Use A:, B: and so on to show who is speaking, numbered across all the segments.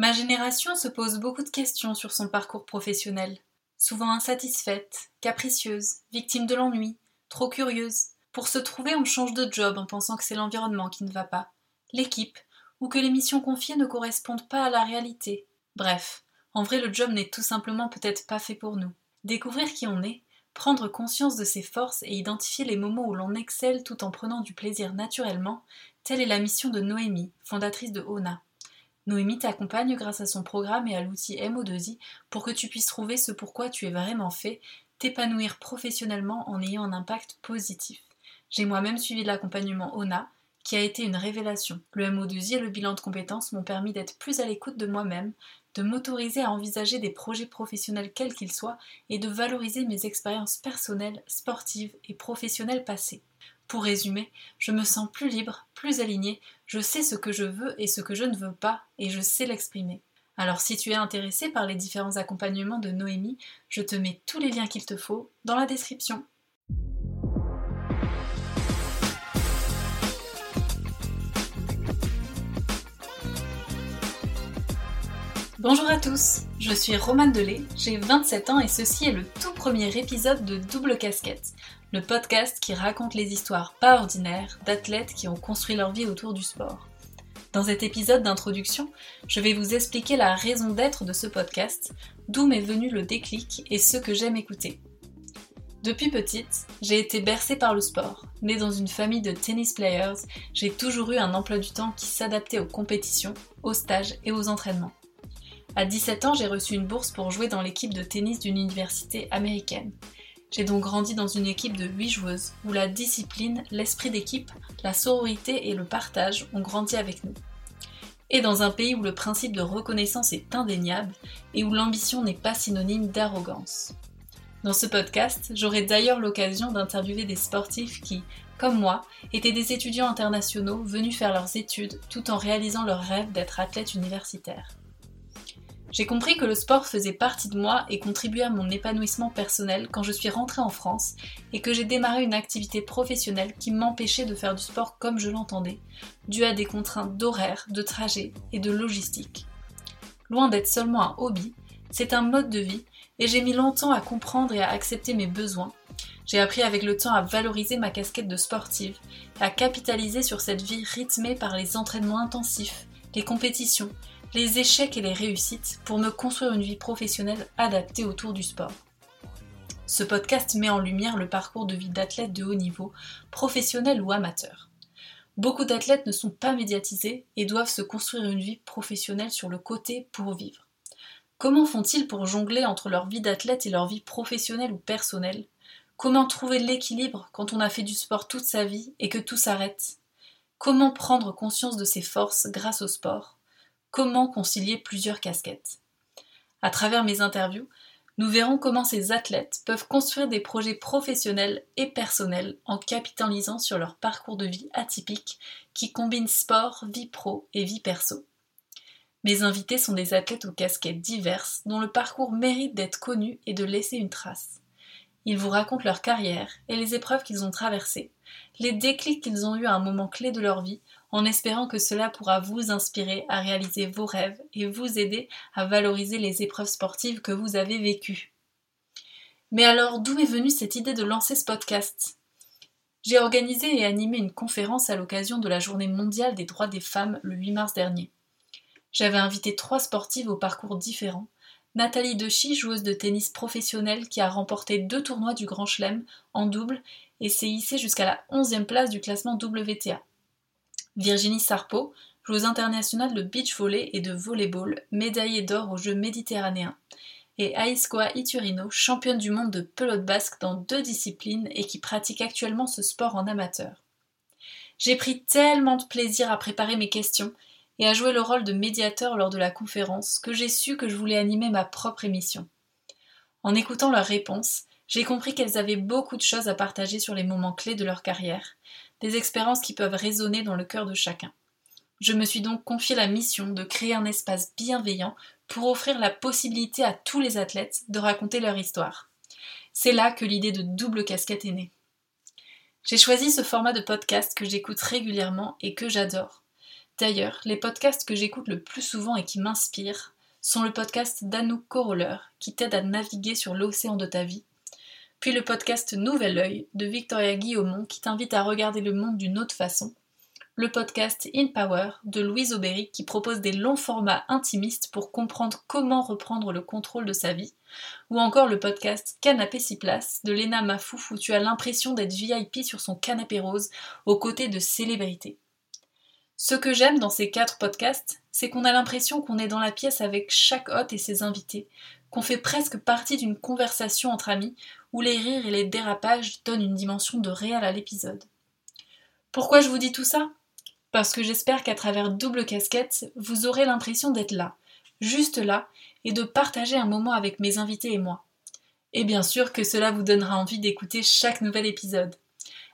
A: Ma génération se pose beaucoup de questions sur son parcours professionnel. Souvent insatisfaite, capricieuse, victime de l'ennui, trop curieuse. Pour se trouver, on change de job en pensant que c'est l'environnement qui ne va pas, l'équipe, ou que les missions confiées ne correspondent pas à la réalité. Bref, en vrai, le job n'est tout simplement peut-être pas fait pour nous. Découvrir qui on est, prendre conscience de ses forces et identifier les moments où l'on excelle tout en prenant du plaisir naturellement, telle est la mission de Noémie, fondatrice de ONA. Noémie t'accompagne grâce à son programme et à l'outil MO2I pour que tu puisses trouver ce pourquoi tu es vraiment fait, t'épanouir professionnellement en ayant un impact positif. J'ai moi-même suivi l'accompagnement ONA, qui a été une révélation. Le MO2I et le bilan de compétences m'ont permis d'être plus à l'écoute de moi-même, de m'autoriser à envisager des projets professionnels quels qu'ils soient et de valoriser mes expériences personnelles, sportives et professionnelles passées. Pour résumer, je me sens plus libre, plus alignée, je sais ce que je veux et ce que je ne veux pas, et je sais l'exprimer. Alors si tu es intéressé par les différents accompagnements de Noémie, je te mets tous les liens qu'il te faut dans la description. Bonjour à tous, je suis Romane Delay, j'ai 27 ans et ceci est le tout premier épisode de Double Casquette, le podcast qui raconte les histoires pas ordinaires d'athlètes qui ont construit leur vie autour du sport. Dans cet épisode d'introduction, je vais vous expliquer la raison d'être de ce podcast, d'où m'est venu le déclic et ce que j'aime écouter. Depuis petite, j'ai été bercée par le sport. Née dans une famille de tennis players, j'ai toujours eu un emploi du temps qui s'adaptait aux compétitions, aux stages et aux entraînements. À 17 ans, j'ai reçu une bourse pour jouer dans l'équipe de tennis d'une université américaine. J'ai donc grandi dans une équipe de 8 joueuses, où la discipline, l'esprit d'équipe, la sororité et le partage ont grandi avec nous. Et dans un pays où le principe de reconnaissance est indéniable et où l'ambition n'est pas synonyme d'arrogance. Dans ce podcast, j'aurai d'ailleurs l'occasion d'interviewer des sportifs qui, comme moi, étaient des étudiants internationaux venus faire leurs études tout en réalisant leur rêve d'être athlète universitaire. J'ai compris que le sport faisait partie de moi et contribuait à mon épanouissement personnel quand je suis rentrée en France et que j'ai démarré une activité professionnelle qui m'empêchait de faire du sport comme je l'entendais, dû à des contraintes d'horaire, de trajet et de logistique. Loin d'être seulement un hobby, c'est un mode de vie et j'ai mis longtemps à comprendre et à accepter mes besoins. J'ai appris avec le temps à valoriser ma casquette de sportive, à capitaliser sur cette vie rythmée par les entraînements intensifs, les compétitions, les échecs et les réussites pour me construire une vie professionnelle adaptée autour du sport. Ce podcast met en lumière le parcours de vie d'athlètes de haut niveau, professionnels ou amateurs. Beaucoup d'athlètes ne sont pas médiatisés et doivent se construire une vie professionnelle sur le côté pour vivre. Comment font-ils pour jongler entre leur vie d'athlète et leur vie professionnelle ou personnelle? Comment trouver l'équilibre quand on a fait du sport toute sa vie et que tout s'arrête? Comment prendre conscience de ses forces grâce au sport? Comment concilier plusieurs casquettes À travers mes interviews, nous verrons comment ces athlètes peuvent construire des projets professionnels et personnels en capitalisant sur leur parcours de vie atypique qui combine sport, vie pro et vie perso. Mes invités sont des athlètes aux casquettes diverses dont le parcours mérite d'être connu et de laisser une trace. Ils vous racontent leur carrière et les épreuves qu'ils ont traversées, les déclics qu'ils ont eus à un moment clé de leur vie en espérant que cela pourra vous inspirer à réaliser vos rêves et vous aider à valoriser les épreuves sportives que vous avez vécues. Mais alors, d'où est venue cette idée de lancer ce podcast? J'ai organisé et animé une conférence à l'occasion de la Journée mondiale des droits des femmes le 8 mars dernier. J'avais invité trois sportives au parcours différents. Nathalie Dechy, joueuse de tennis professionnelle qui a remporté deux tournois du Grand Chelem en double et s'est hissée jusqu'à la 11e place du classement WTA. Virginie Sarpo, joueuse internationale de beach volley et de volleyball, médaillée d'or aux Jeux méditerranéens. Et Aïskoa Iturino, championne du monde de pelote basque dans deux disciplines et qui pratique actuellement ce sport en amateur. J'ai pris tellement de plaisir à préparer mes questions et à jouer le rôle de médiateur lors de la conférence que j'ai su que je voulais animer ma propre émission. En écoutant leurs réponses, j'ai compris qu'elles avaient beaucoup de choses à partager sur les moments clés de leur carrière, des expériences qui peuvent résonner dans le cœur de chacun. Je me suis donc confié la mission de créer un espace bienveillant pour offrir la possibilité à tous les athlètes de raconter leur histoire. C'est là que l'idée de double casquette est née. J'ai choisi ce format de podcast que j'écoute régulièrement et que j'adore. D'ailleurs, les podcasts que j'écoute le plus souvent et qui m'inspirent sont le podcast d'Anouk Coroller, qui t'aide à naviguer sur l'océan de ta vie, puis le podcast Nouvel Oeil de Victoria Guillaumont, qui t'invite à regarder le monde d'une autre façon, le podcast In Power de Louise Aubéry, qui propose des longs formats intimistes pour comprendre comment reprendre le contrôle de sa vie, ou encore le podcast Canapé 6 places de Léna Mafouf, où tu as l'impression d'être VIP sur son canapé rose aux côtés de célébrités. Ce que j'aime dans ces quatre podcasts, c'est qu'on a l'impression qu'on est dans la pièce avec chaque hôte et ses invités, qu'on fait presque partie d'une conversation entre amis où les rires et les dérapages donnent une dimension de réel à l'épisode. Pourquoi je vous dis tout ça? Parce que j'espère qu'à travers double casquette, vous aurez l'impression d'être là, juste là, et de partager un moment avec mes invités et moi. Et bien sûr que cela vous donnera envie d'écouter chaque nouvel épisode.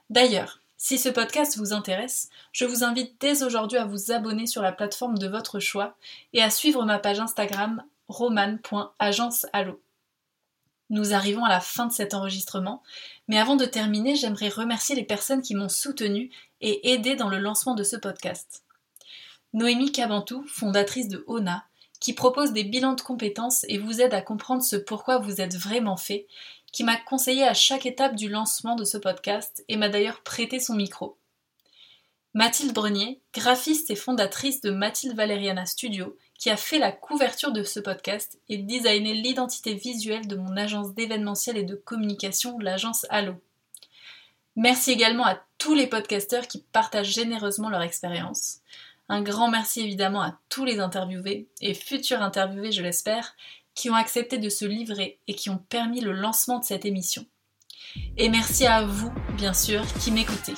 A: D'ailleurs, si ce podcast vous intéresse, je vous invite dès aujourd'hui à vous abonner sur la plateforme de votre choix et à suivre ma page Instagram roman.agenceallo. Nous arrivons à la fin de cet enregistrement, mais avant de terminer, j'aimerais remercier les personnes qui m'ont soutenu et aidé dans le lancement de ce podcast. Noémie Cabantou, fondatrice de ONA, qui propose des bilans de compétences et vous aide à comprendre ce pourquoi vous êtes vraiment fait, qui m'a conseillé à chaque étape du lancement de ce podcast et m'a d'ailleurs prêté son micro. Mathilde Brenier, graphiste et fondatrice de Mathilde Valeriana Studio, qui a fait la couverture de ce podcast et designé l'identité visuelle de mon agence d'événementiel et de communication, l'agence Allo. Merci également à tous les podcasteurs qui partagent généreusement leur expérience. Un grand merci évidemment à tous les interviewés et futurs interviewés, je l'espère, qui ont accepté de se livrer et qui ont permis le lancement de cette émission. Et merci à vous, bien sûr, qui m'écoutez.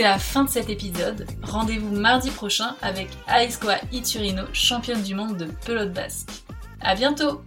A: C'est la fin de cet épisode. Rendez-vous mardi prochain avec Aisqua Iturino, championne du monde de pelote basque. À bientôt!